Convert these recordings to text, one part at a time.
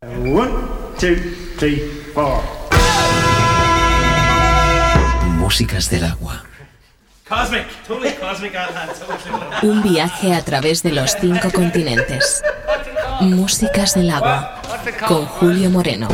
One, two, three, four. Músicas del agua. Cosmic, totally cosmic. Un viaje a través de los cinco continentes. Músicas del agua. Con Julio Moreno.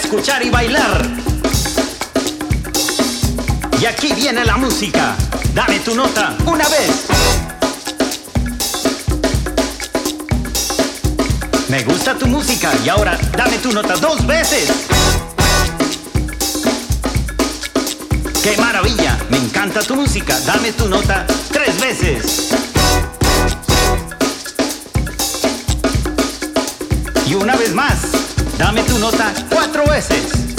Escuchar y bailar. Y aquí viene la música. Dame tu nota una vez. Me gusta tu música y ahora dame tu nota dos veces. ¡Qué maravilla! Me encanta tu música. Dame tu nota tres veces. Y una vez más, dame tu nota cuatro veces.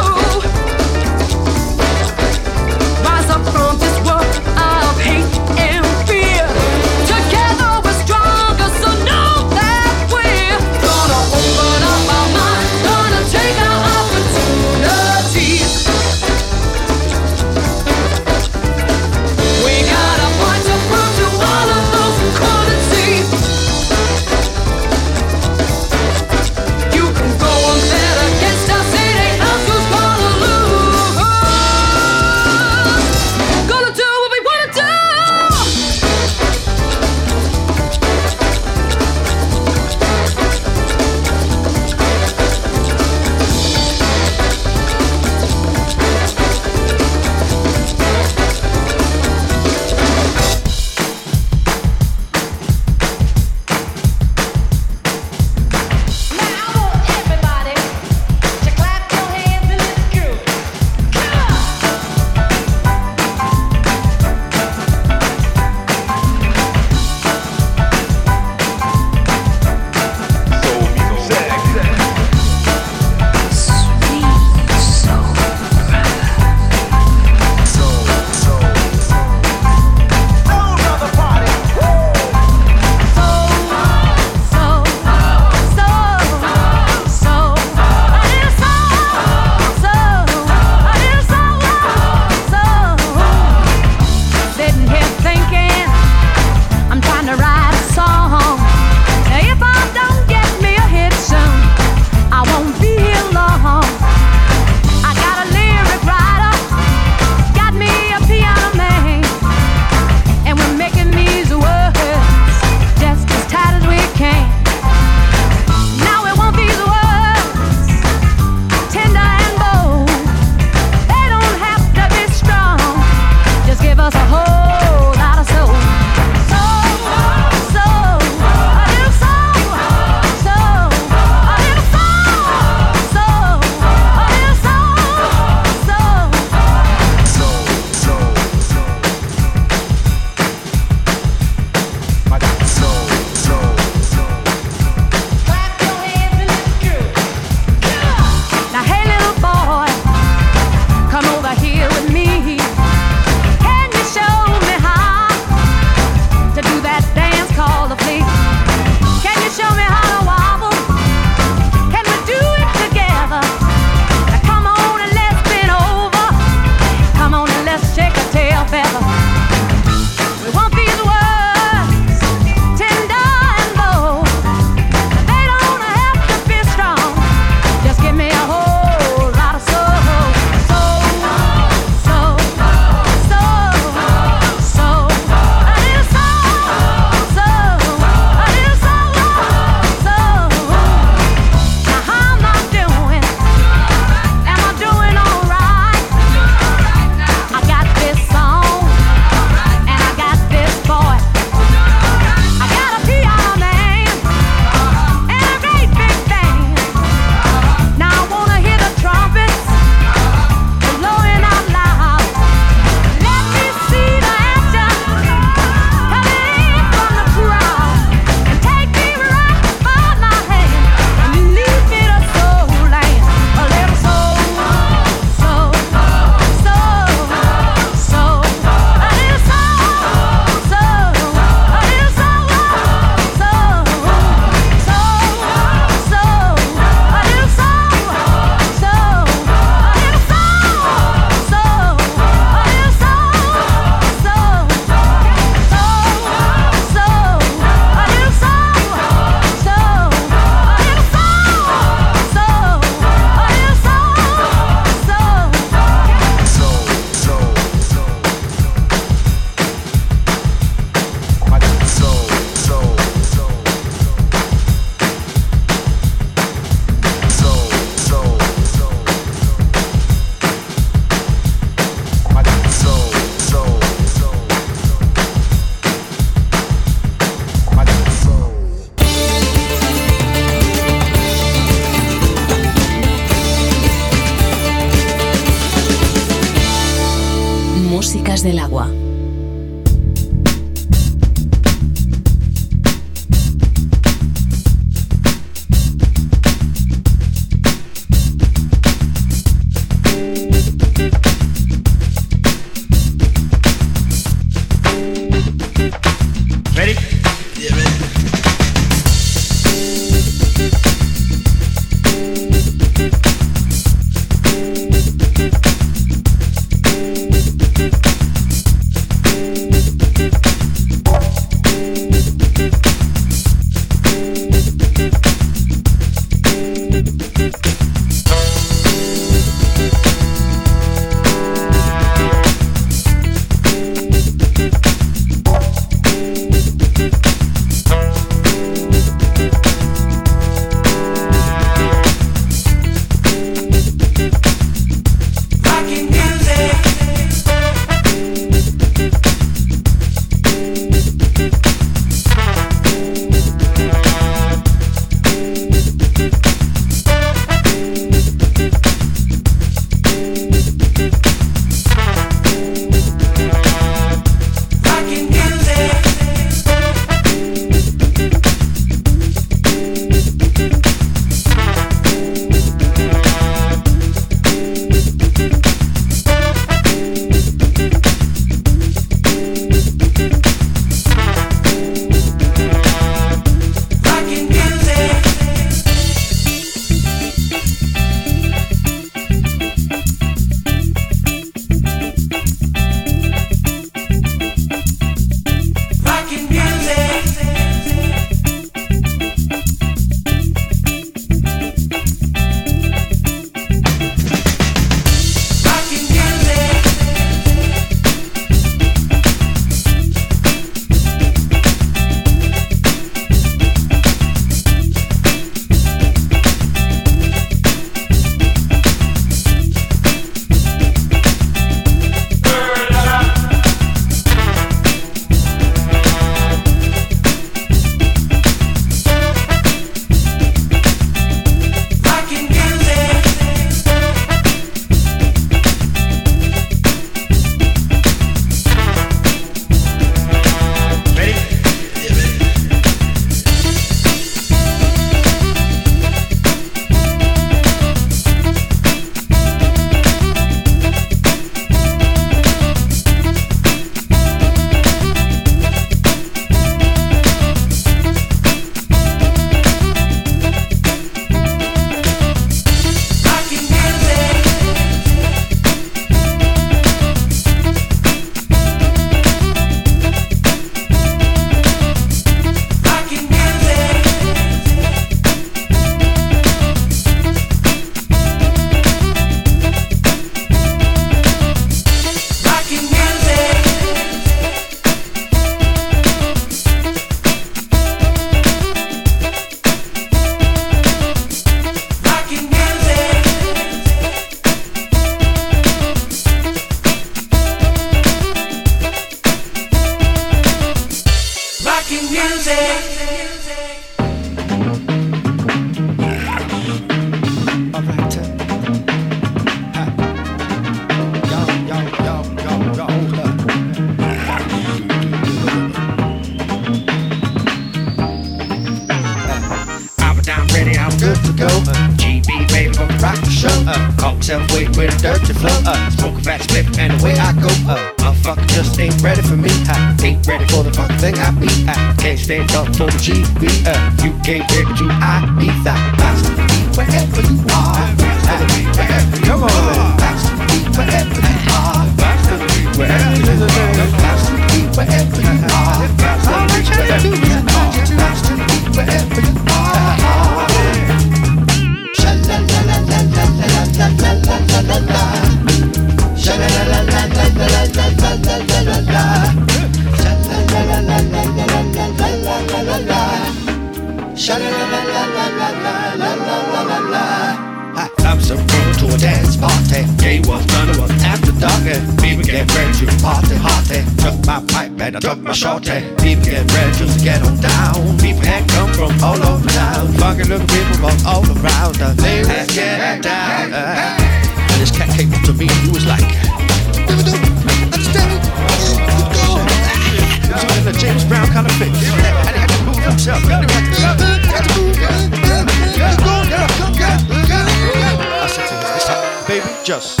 baby, just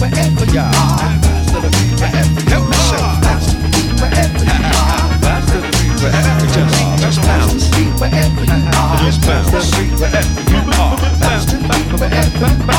wherever you. Bounce to the wherever you are. Bounce to the wherever you are. Bounce to the wherever you are. Just bounce to the wherever you are. Just bounce to the. Bounce wherever you are.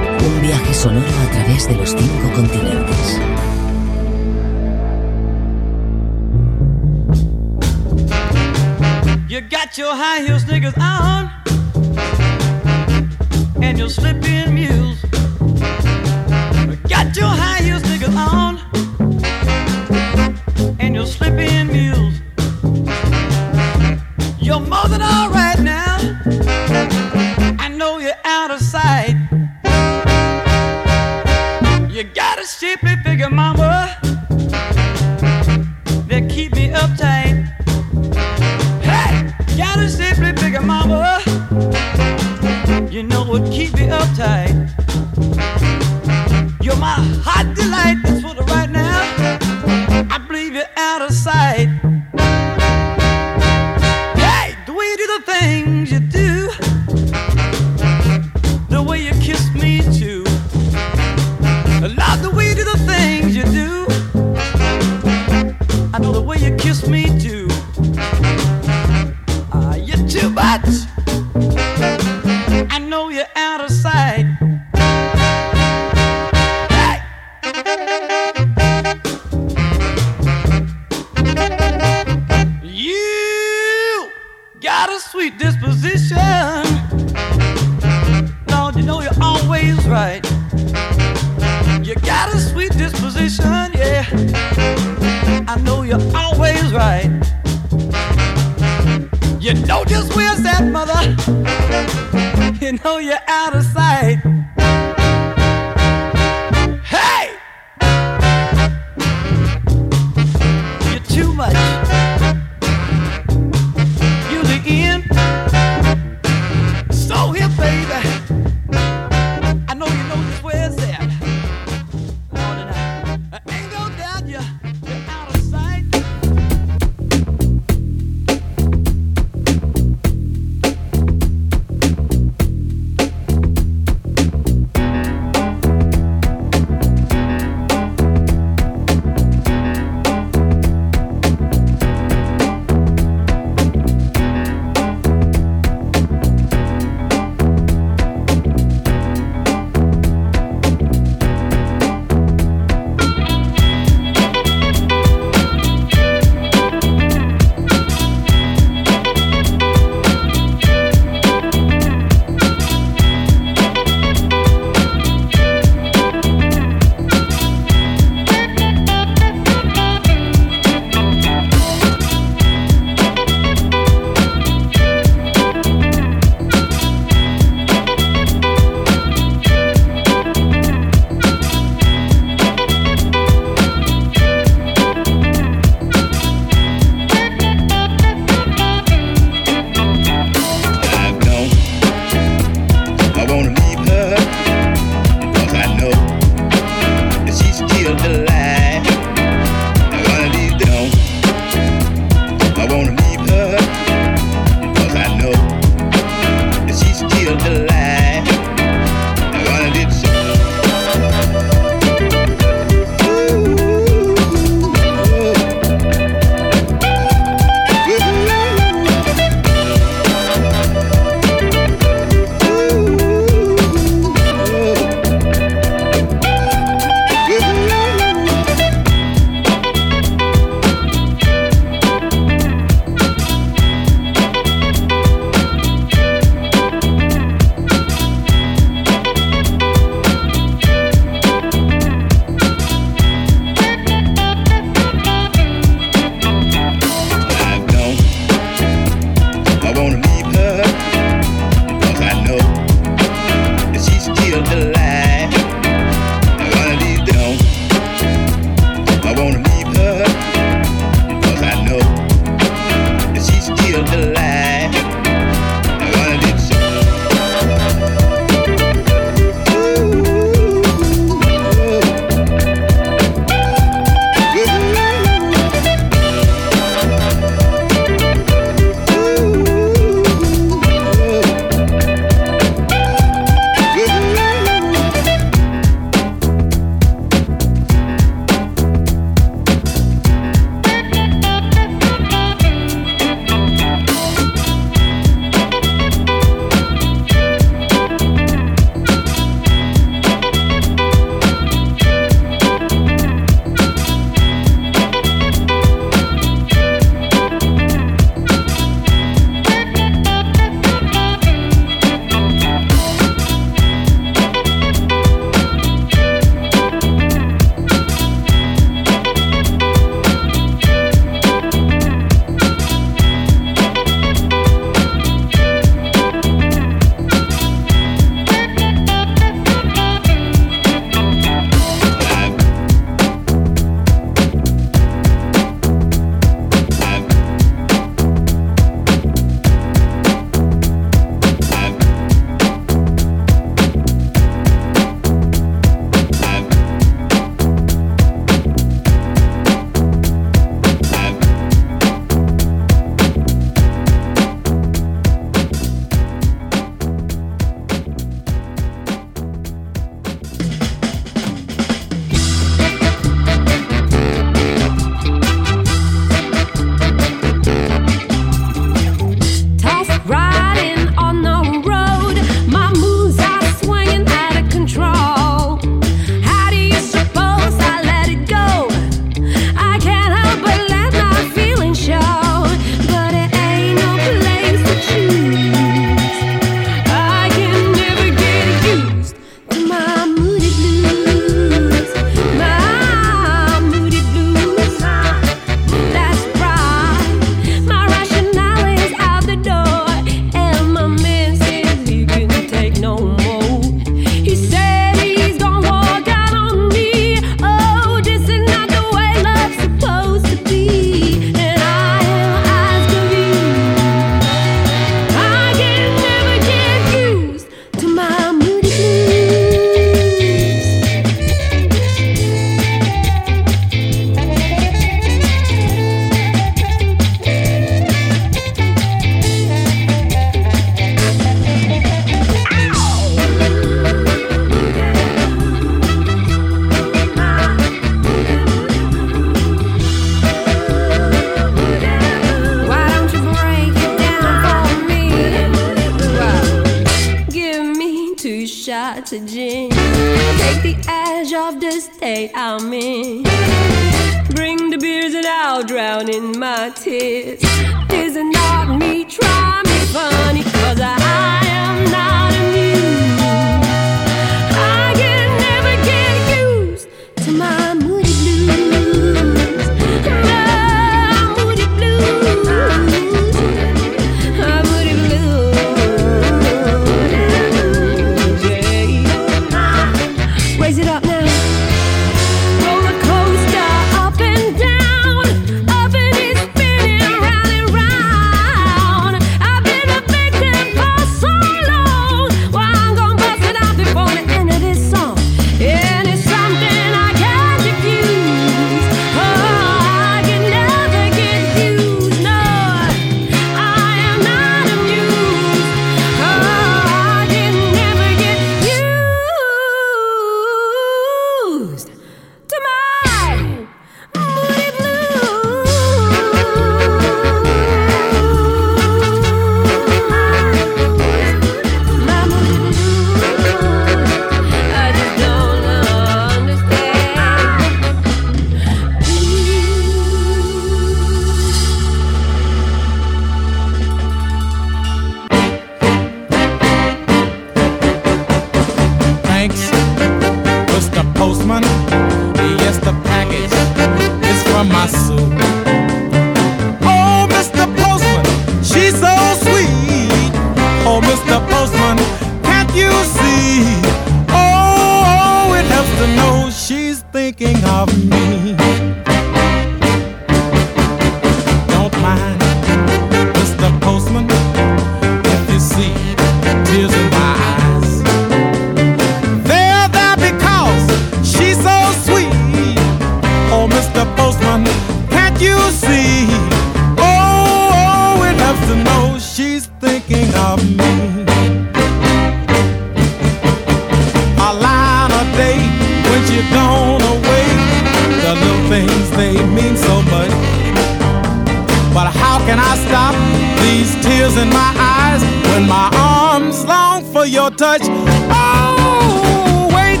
tears in my eyes when my arms long for your touch. Oh, wait,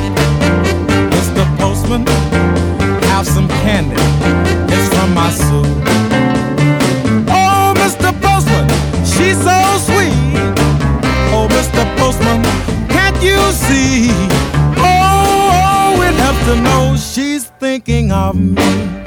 Mr. postman. Have some candy. It's from my soul. Oh, Mr. Postman, she's so sweet. Oh, Mr. Postman, can't you see? Oh, oh, it helps to know she's thinking of me.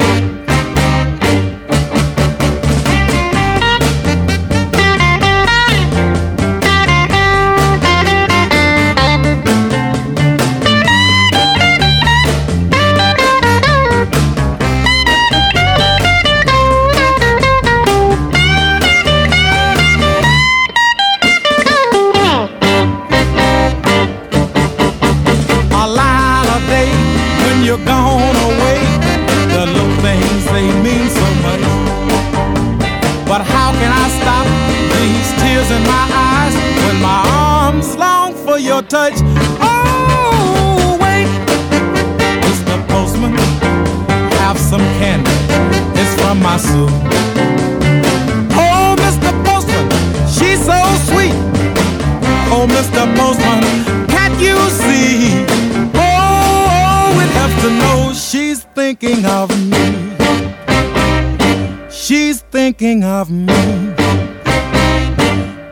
thinking of me.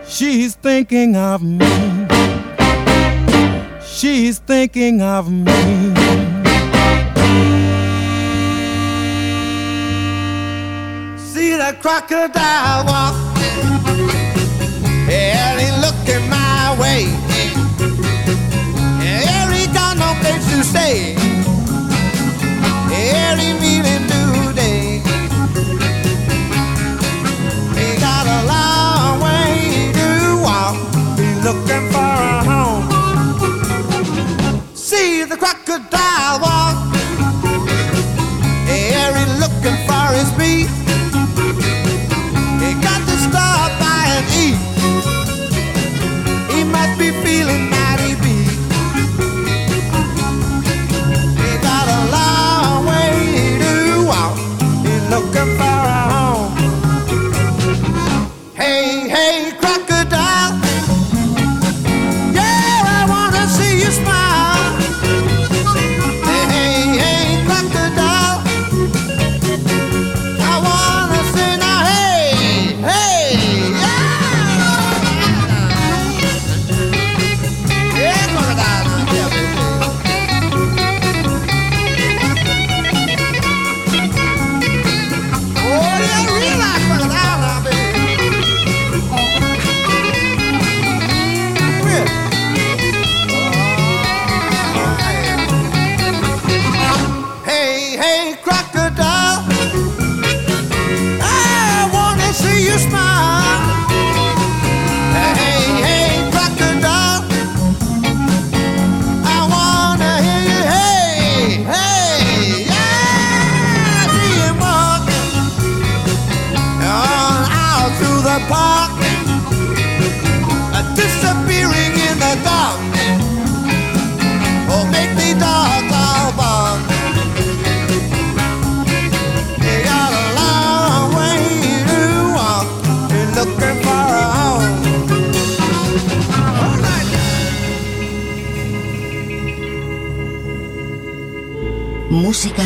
She's thinking of me. She's thinking of me. See that crocodile walk. Yeah, he looking my way. Yeah, he got no place to stay. Yeah, he meaning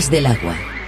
Del agua.